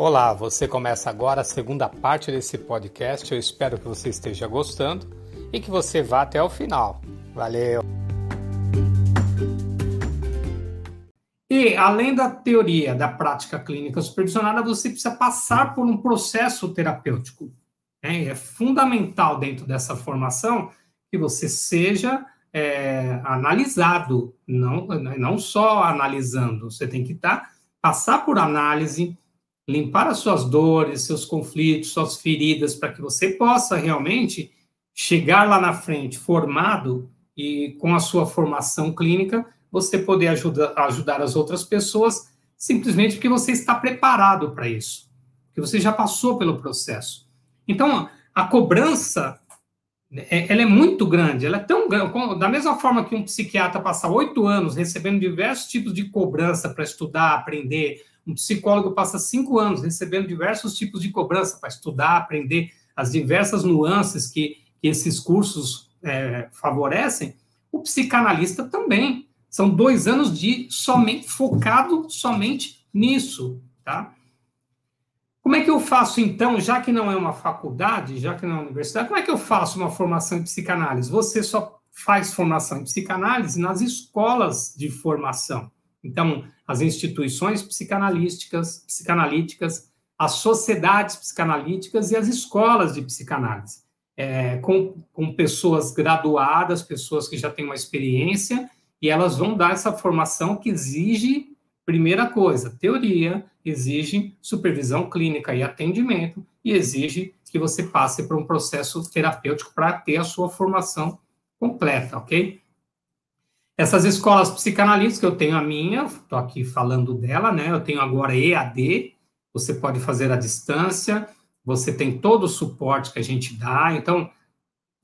Olá, você começa agora a segunda parte desse podcast. Eu espero que você esteja gostando e que você vá até o final. Valeu! E além da teoria da prática clínica supervisionada, você precisa passar por um processo terapêutico. Né? É fundamental dentro dessa formação que você seja é, analisado, não, não só analisando, você tem que estar, tá, passar por análise, limpar as suas dores, seus conflitos, suas feridas, para que você possa realmente chegar lá na frente formado e com a sua formação clínica, você poder ajuda, ajudar as outras pessoas simplesmente porque você está preparado para isso, que você já passou pelo processo. Então, a cobrança, é, ela é muito grande, ela é tão grande, da mesma forma que um psiquiatra passa oito anos recebendo diversos tipos de cobrança para estudar, aprender, um psicólogo passa cinco anos recebendo diversos tipos de cobrança para estudar, aprender as diversas nuances que, que esses cursos é, favorecem. O psicanalista também. São dois anos de somente focado somente nisso, tá? Como é que eu faço então, já que não é uma faculdade, já que não é uma universidade, como é que eu faço uma formação em psicanálise? Você só faz formação em psicanálise nas escolas de formação. Então, as instituições psicanalísticas, psicanalíticas, as sociedades psicanalíticas e as escolas de psicanálise, é, com, com pessoas graduadas, pessoas que já têm uma experiência, e elas vão dar essa formação que exige, primeira coisa, teoria, exige supervisão clínica e atendimento, e exige que você passe por um processo terapêutico para ter a sua formação completa, ok? Essas escolas psicanalíticas, eu tenho a minha, estou aqui falando dela, né? Eu tenho agora EAD, você pode fazer à distância, você tem todo o suporte que a gente dá, então,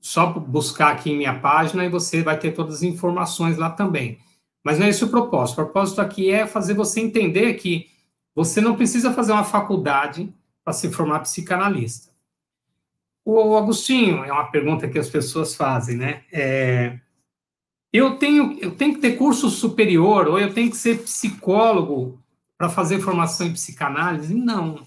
só buscar aqui em minha página e você vai ter todas as informações lá também. Mas não é esse o propósito. O propósito aqui é fazer você entender que você não precisa fazer uma faculdade para se formar psicanalista. O Agostinho, é uma pergunta que as pessoas fazem, né? É, eu tenho, eu tenho que ter curso superior, ou eu tenho que ser psicólogo para fazer formação em psicanálise? Não.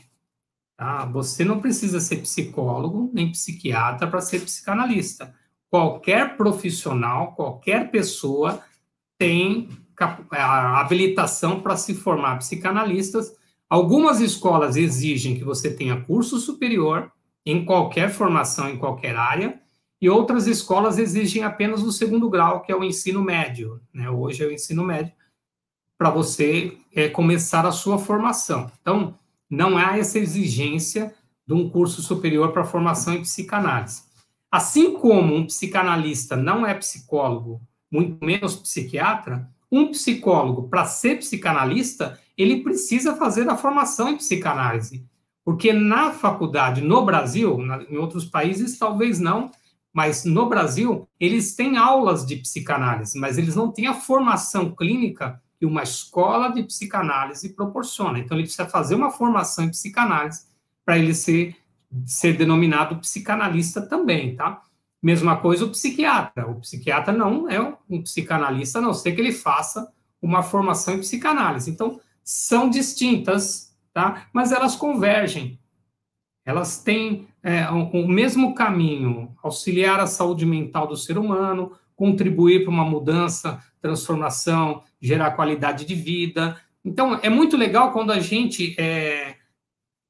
Tá? Você não precisa ser psicólogo nem psiquiatra para ser psicanalista. Qualquer profissional, qualquer pessoa tem a habilitação para se formar psicanalistas. Algumas escolas exigem que você tenha curso superior em qualquer formação, em qualquer área, e outras escolas exigem apenas o segundo grau, que é o ensino médio. Né? Hoje é o ensino médio, para você é, começar a sua formação. Então, não há essa exigência de um curso superior para formação em psicanálise. Assim como um psicanalista não é psicólogo, muito menos psiquiatra, um psicólogo, para ser psicanalista, ele precisa fazer a formação em psicanálise. Porque na faculdade, no Brasil, na, em outros países, talvez não, mas no Brasil, eles têm aulas de psicanálise, mas eles não têm a formação clínica que uma escola de psicanálise proporciona. Então, ele precisa fazer uma formação em psicanálise para ele ser, ser denominado psicanalista também, tá? Mesma coisa o psiquiatra. O psiquiatra não é um psicanalista, a não ser que ele faça uma formação em psicanálise. Então, são distintas, tá? Mas elas convergem. Elas têm é, o, o mesmo caminho, auxiliar a saúde mental do ser humano, contribuir para uma mudança, transformação, gerar qualidade de vida. Então, é muito legal quando a gente é,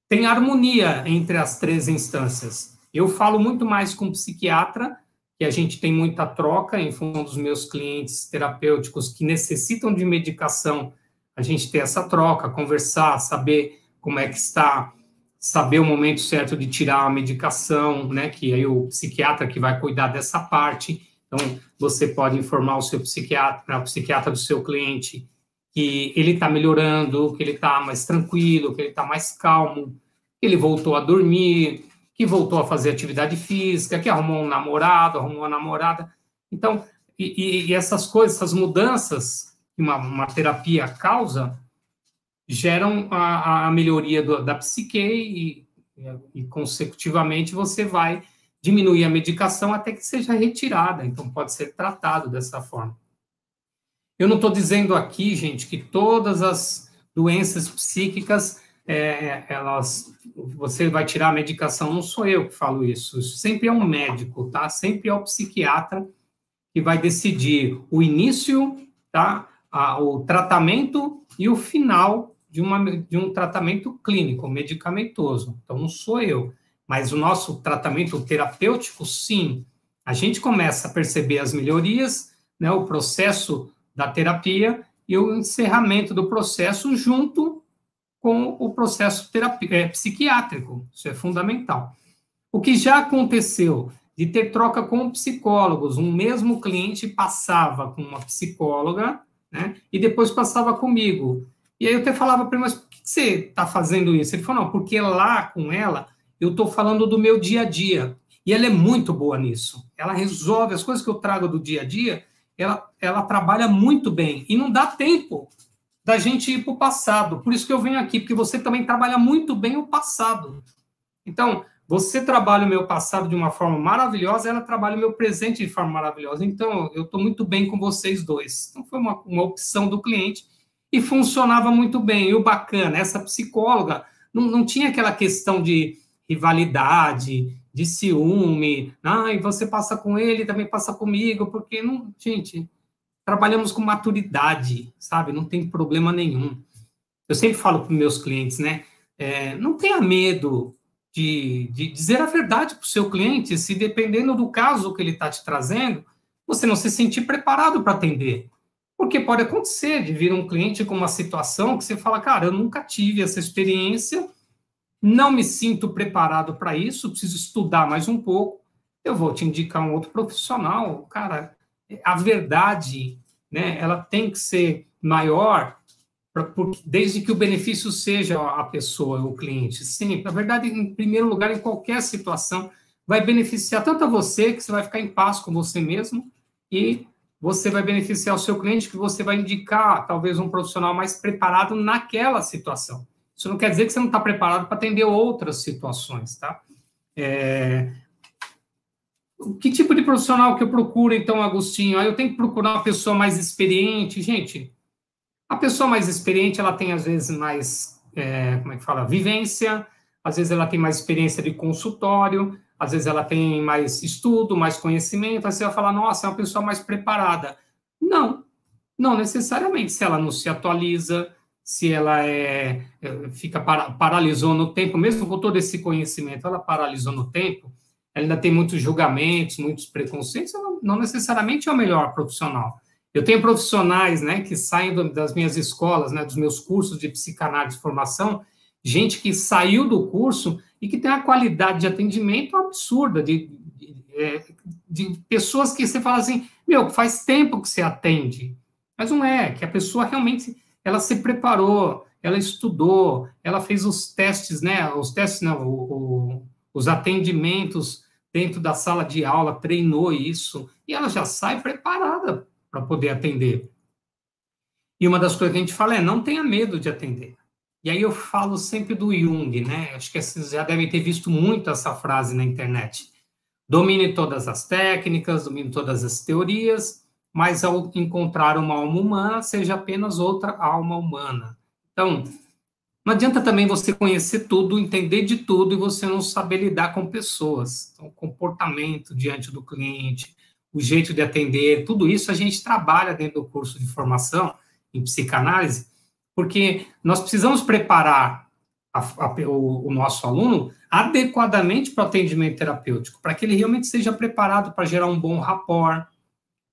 tem harmonia entre as três instâncias. Eu falo muito mais com psiquiatra, que a gente tem muita troca em função dos meus clientes terapêuticos que necessitam de medicação, a gente ter essa troca, conversar, saber como é que está saber o momento certo de tirar a medicação, né? Que aí o psiquiatra que vai cuidar dessa parte. Então, você pode informar o seu psiquiatra, o psiquiatra do seu cliente, que ele está melhorando, que ele está mais tranquilo, que ele está mais calmo, que ele voltou a dormir, que voltou a fazer atividade física, que arrumou um namorado, arrumou uma namorada. Então, e, e essas coisas, essas mudanças que uma, uma terapia causa, geram a, a melhoria do, da psique e, e, consecutivamente, você vai diminuir a medicação até que seja retirada. Então, pode ser tratado dessa forma. Eu não estou dizendo aqui, gente, que todas as doenças psíquicas é, elas, você vai tirar a medicação, não sou eu que falo isso, sempre é um médico, tá? Sempre é o psiquiatra que vai decidir o início, tá? A, o tratamento e o final de, uma, de um tratamento clínico, medicamentoso. Então, não sou eu. Mas o nosso tratamento terapêutico, sim. A gente começa a perceber as melhorias, né, o processo da terapia e o encerramento do processo junto com o processo terapia, é, psiquiátrico. Isso é fundamental. O que já aconteceu de ter troca com psicólogos, um mesmo cliente passava com uma psicóloga, né, e depois passava comigo. E aí eu até falava para ele, mas por que você está fazendo isso? Ele falou, não, porque lá com ela eu estou falando do meu dia a dia. E ela é muito boa nisso. Ela resolve as coisas que eu trago do dia a dia, ela, ela trabalha muito bem. E não dá tempo da gente ir para o passado. Por isso que eu venho aqui, porque você também trabalha muito bem o passado. Então, você trabalha o meu passado de uma forma maravilhosa, ela trabalha o meu presente de forma maravilhosa. Então, eu estou muito bem com vocês dois. Então, foi uma, uma opção do cliente e funcionava muito bem. E o bacana, essa psicóloga não, não tinha aquela questão de rivalidade, de ciúme, ah, e você passa com ele, também passa comigo, porque não, gente, trabalhamos com maturidade, sabe? Não tem problema nenhum. Eu sempre falo para meus clientes, né? É, não tenha medo de, de dizer a verdade para o seu cliente, se dependendo do caso que ele está te trazendo, você não se sentir preparado para atender. Porque pode acontecer de vir um cliente com uma situação que você fala, cara, eu nunca tive essa experiência, não me sinto preparado para isso, preciso estudar mais um pouco, eu vou te indicar um outro profissional. Cara, a verdade, né, ela tem que ser maior, pra, desde que o benefício seja a pessoa, o cliente. Sim, na verdade, em primeiro lugar, em qualquer situação, vai beneficiar tanto a você, que você vai ficar em paz com você mesmo, e você vai beneficiar o seu cliente, que você vai indicar talvez um profissional mais preparado naquela situação. Isso não quer dizer que você não está preparado para atender outras situações, tá? É... Que tipo de profissional que eu procuro, então, Agostinho? Eu tenho que procurar uma pessoa mais experiente. Gente, a pessoa mais experiente, ela tem, às vezes, mais, é, como é que fala, vivência, às vezes ela tem mais experiência de consultório, às vezes ela tem mais estudo, mais conhecimento, aí você vai falar, nossa, é uma pessoa mais preparada. Não, não necessariamente. Se ela não se atualiza, se ela é, é fica para, paralisou no tempo, mesmo com todo esse conhecimento, ela paralisou no tempo, ela ainda tem muitos julgamentos, muitos preconceitos, ela não necessariamente é o melhor profissional. Eu tenho profissionais, né, que saem das minhas escolas, né, dos meus cursos de psicanálise de formação, gente que saiu do curso e que tem uma qualidade de atendimento absurda, de, de, é, de, pessoas que você fala assim, meu, faz tempo que você atende, mas não é, que a pessoa realmente, ela se preparou, ela estudou, ela fez os testes, né, os testes, não, o, o, os atendimentos dentro da sala de aula, treinou isso, e ela já sai preparada para poder atender. E uma das coisas que a gente fala é, não tenha medo de atender. E aí eu falo sempre do Jung, né? Acho que vocês já devem ter visto muito essa frase na internet. Domine todas as técnicas, domine todas as teorias, mas ao encontrar uma alma humana, seja apenas outra alma humana. Então, não adianta também você conhecer tudo, entender de tudo e você não saber lidar com pessoas. Então, o comportamento diante do cliente, o jeito de atender, tudo isso a gente trabalha dentro do curso de formação em psicanálise porque nós precisamos preparar a, a, o, o, nosso aluno adequadamente para o atendimento terapêutico, para que ele realmente seja preparado para gerar um bom rapport,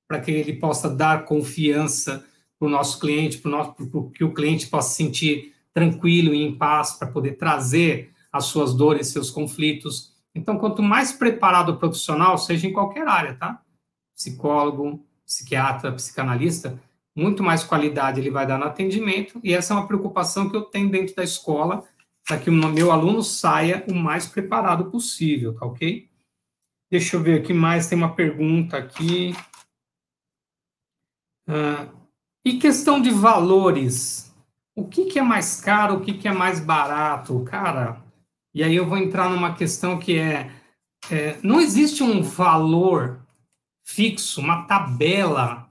para que ele possa dar confiança para o nosso cliente, para que o cliente possa se sentir tranquilo e em paz para poder trazer as suas dores, seus conflitos. Então, quanto mais preparado o profissional, seja em qualquer área, tá? Psicólogo, psiquiatra, psicanalista, muito mais qualidade ele vai dar no atendimento, e essa é uma preocupação que eu tenho dentro da escola, para que o meu aluno saia o mais preparado possível, tá ok? Deixa eu ver aqui mais, tem uma pergunta aqui. Ah, e questão de valores, o que, que é mais caro, o que, que é mais barato? Cara, e aí eu vou entrar numa questão que é, é não existe um valor fixo, uma tabela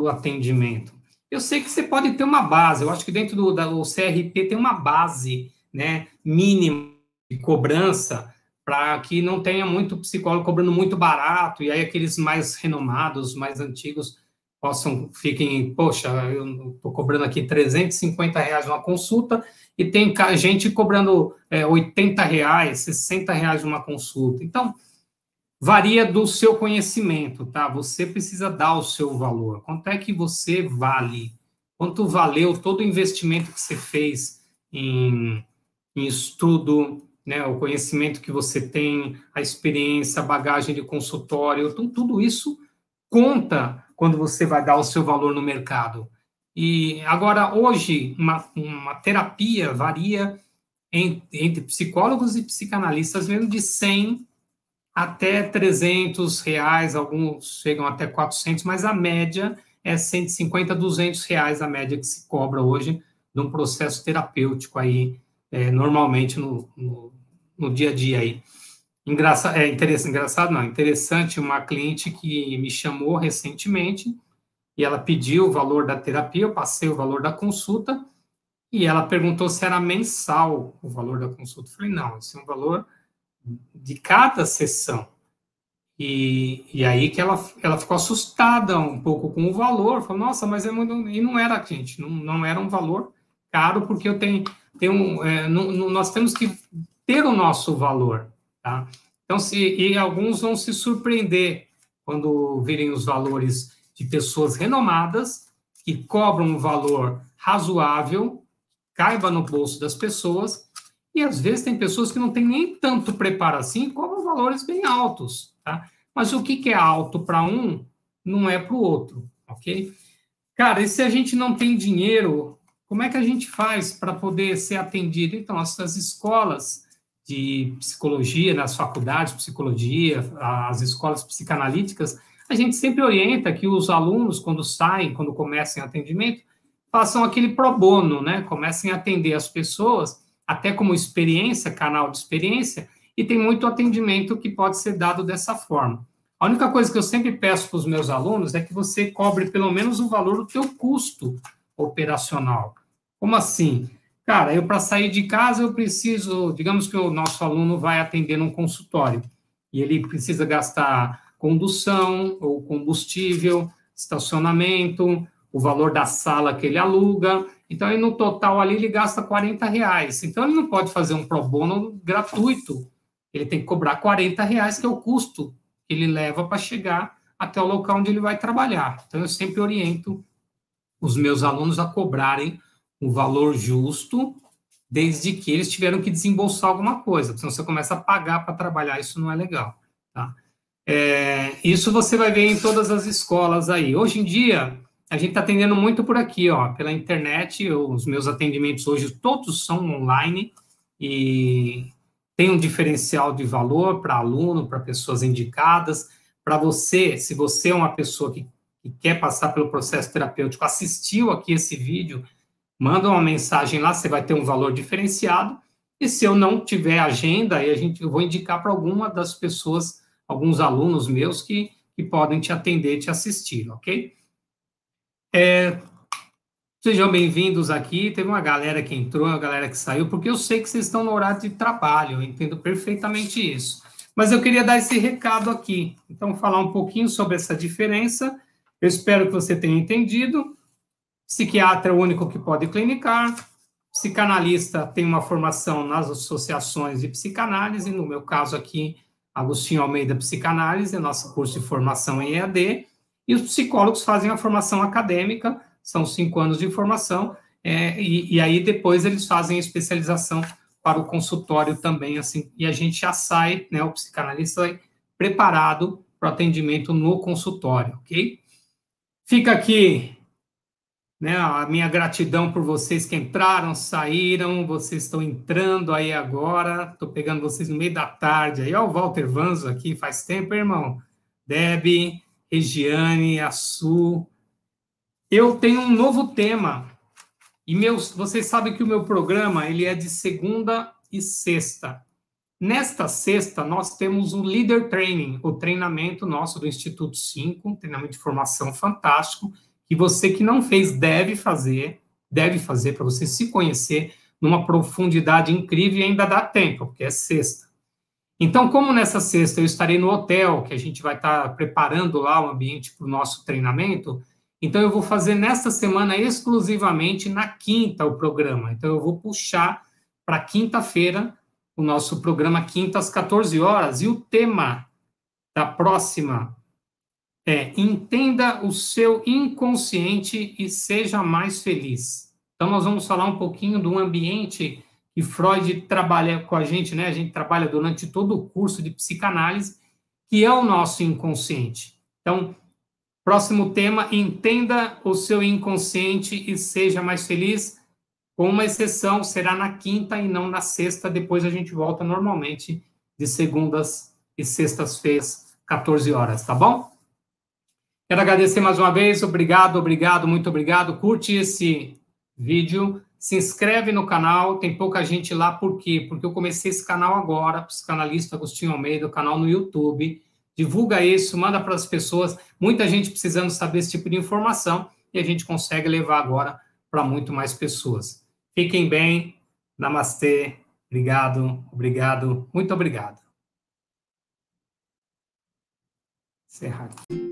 o atendimento. Eu sei que você pode ter uma base, eu acho que dentro do da, CRP tem uma base né, mínimo de cobrança para que não tenha muito psicólogo cobrando muito barato, e aí aqueles mais renomados, mais antigos, possam, fiquem, poxa, eu estou cobrando aqui 350 reais uma consulta, e tem gente cobrando é, 80 reais, 60 reais uma consulta. Então, varia do seu conhecimento, tá? Você precisa dar o seu valor. Quanto é que você vale? Quanto valeu todo o investimento que você fez em, em estudo, né, o conhecimento que você tem, a experiência, a bagagem de consultório, então, tudo isso conta quando você vai dar o seu valor no mercado. E agora, hoje, uma, uma terapia varia entre psicólogos e psicanalistas, mesmo de 100 até 300 reais, alguns chegam até 400, mas a média é 150, 200 reais a média que se cobra hoje de um processo terapêutico aí, é, normalmente no, no, no, dia a dia aí. Engraçado, é interessante, engraçado não, interessante, uma cliente que me chamou recentemente, e ela pediu o valor da terapia, eu passei o valor da consulta, e ela perguntou se era mensal o valor da consulta. Eu falei, não, esse é um valor de cada sessão. E, e aí que ela, ela ficou assustada um pouco com o valor, falou, nossa, mas é muito... E não era, gente, não, não era um valor caro, porque eu tenho, tenho é, não, não, nós temos que ter o nosso valor, tá? Então, se, e alguns vão se surpreender quando virem os valores de pessoas renomadas que cobram um valor razoável, caiba no bolso das pessoas, e às vezes tem pessoas que não têm nem tanto preparo assim, cobram valores bem altos, tá? Mas o que, que é alto para um não é para o outro, ok? Cara, e se a gente não tem dinheiro, como é que a gente faz para poder ser atendido? Então, as, as escolas de psicologia, nas faculdades de psicologia, as escolas psicanalíticas, a gente sempre orienta que os alunos, quando saem, quando começam atendimento, façam aquele pro bono, né? Comecem a atender as pessoas, até como experiência, canal de experiência, e tem muito atendimento que pode ser dado dessa forma. A única coisa que eu sempre peço para os meus alunos é que você cobre pelo menos o valor do teu custo operacional. Como assim? Cara, eu para sair de casa eu preciso, digamos que o nosso aluno vai atender num consultório e ele precisa gastar condução ou combustível, estacionamento, o valor da sala que ele aluga. Então, aí, no total ali ele gasta 40 reais. Então, ele não pode fazer um pro bono gratuito. Ele tem que cobrar 40 reais, que é o custo que ele leva para chegar até o local onde ele vai trabalhar. Então, eu sempre oriento os meus alunos a cobrarem um valor justo, desde que eles tiveram que desembolsar alguma coisa. Senão você começa a pagar para trabalhar, isso não é legal. Tá? É, isso você vai ver em todas as escolas aí. Hoje em dia, a gente está atendendo muito por aqui, ó, pela internet. Os meus atendimentos hoje todos são online e tem um diferencial de valor para aluno, para pessoas indicadas. Para você, se você é uma pessoa que, que quer passar pelo processo terapêutico, assistiu aqui esse vídeo, manda uma mensagem lá, você vai ter um valor diferenciado. E se eu não tiver agenda, aí a gente, eu vou indicar para alguma das pessoas alguns alunos meus que, que podem te atender, te assistir, ok? É, sejam bem-vindos aqui. Teve uma galera que entrou, uma galera que saiu, porque eu sei que vocês estão no horário de trabalho, eu entendo perfeitamente isso. Mas eu queria dar esse recado aqui. Então, falar um pouquinho sobre essa diferença. Eu espero que você tenha entendido. Psiquiatra é o único que pode clinicar. Psicanalista tem uma formação nas associações de psicanálise, no meu caso aqui, Agostinho Almeida Psicanálise, nosso curso de formação em EAD, e os psicólogos fazem a formação acadêmica, são cinco anos de formação, é, e, e, aí depois eles fazem a especialização para o consultório também, assim, e a gente já sai, né, o psicanalista sai preparado para o atendimento no consultório, ok? Fica aqui né, a minha gratidão por vocês que entraram, saíram, vocês estão entrando aí agora, estou pegando vocês no meio da tarde aí, ó, o Walter Vanzo aqui, faz tempo, irmão, Deb, Regiane, Assu, eu tenho um novo tema, e meus, vocês sabem que o meu programa, ele é de segunda e sexta, Nesta sexta, nós temos o Leader Training, o treinamento nosso do Instituto 5, um treinamento de formação fantástico, que você que não fez deve fazer, deve fazer para você se conhecer, numa profundidade incrível e ainda dá tempo, porque é sexta. Então, como nessa sexta eu estarei no hotel, que a gente vai estar preparando lá o ambiente para o nosso treinamento, então eu vou fazer nesta semana exclusivamente na quinta o programa. Então eu vou puxar para quinta-feira o nosso programa quinta às 14 horas e o tema da próxima é entenda o seu inconsciente e seja mais feliz. Então nós vamos falar um pouquinho do ambiente que Freud trabalha com a gente, né? A gente trabalha durante todo o curso de psicanálise, que é o nosso inconsciente. Então, próximo tema, entenda o seu inconsciente e seja mais feliz. Com uma exceção, será na quinta e não na sexta. Depois a gente volta normalmente de segundas e sextas-feiras, 14 horas, tá bom? Quero agradecer mais uma vez. Obrigado, obrigado, muito obrigado. Curte esse vídeo se inscreve no canal, tem pouca gente lá, por quê? Porque eu comecei esse canal agora, psicanalista Agostinho Almeida, o canal no YouTube. Divulga isso, manda para as pessoas. Muita gente precisando saber esse tipo de informação e a gente consegue levar agora para muito mais pessoas. Fiquem bem, namastê, obrigado, obrigado, muito obrigado. Encerrar aqui.